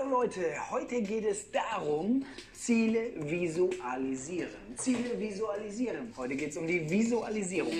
Hallo Leute, heute geht es darum, Ziele visualisieren. Ziele visualisieren. Heute geht es um die Visualisierung.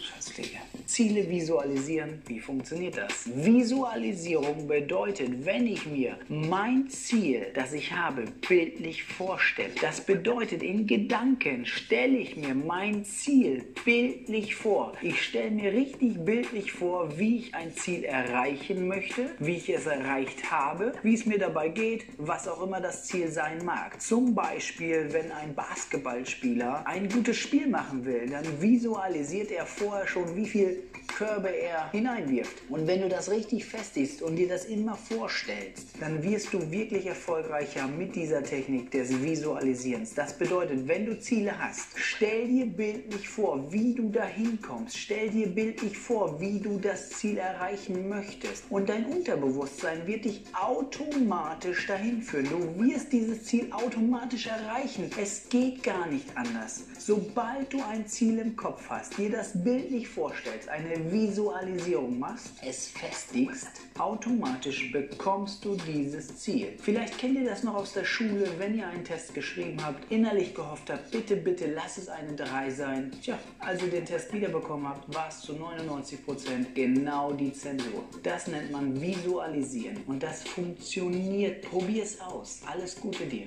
Scheißpflege. Ziele visualisieren. Wie funktioniert das? Visualisierung bedeutet, wenn ich mir mein Ziel, das ich habe, bildlich vorstelle. Das bedeutet, in Gedanken stelle ich mir mein Ziel bildlich vor. Ich stelle mir richtig bildlich vor, wie ich ein Ziel erreichen möchte, wie ich es erreicht habe, wie es mir dabei geht, was auch immer das Ziel sein mag. Zum Beispiel, wenn ein Basketballspieler ein gutes Spiel machen will, dann visualisiert er vorher schon, wie viel Körbe er hineinwirft. Und wenn du das richtig festigst und dir das immer vorstellst, dann wirst du wirklich erfolgreicher mit dieser Technik des Visualisierens. Das bedeutet, wenn du Ziele hast, stell dir bildlich vor, wie du dahin kommst. Stell dir bildlich vor, wie du das Ziel erreichen möchtest. Und dein Unterbewusstsein wird dich automatisch dahin führen. Du wirst dieses Ziel automatisch erreichen. Es geht gar nicht anders. Sobald du ein Ziel im Kopf hast, dir das bildlich vorstellst, eine Visualisierung machst, es festigst, automatisch bekommst du dieses Ziel. Vielleicht kennt ihr das noch aus der Schule, wenn ihr einen Test geschrieben habt, innerlich gehofft habt, bitte, bitte lass es eine 3 sein. Tja, als ihr den Test wiederbekommen habt, war es zu 99% genau die Zensur. Das nennt man Visualisieren und das funktioniert. Probier es aus. Alles Gute dir.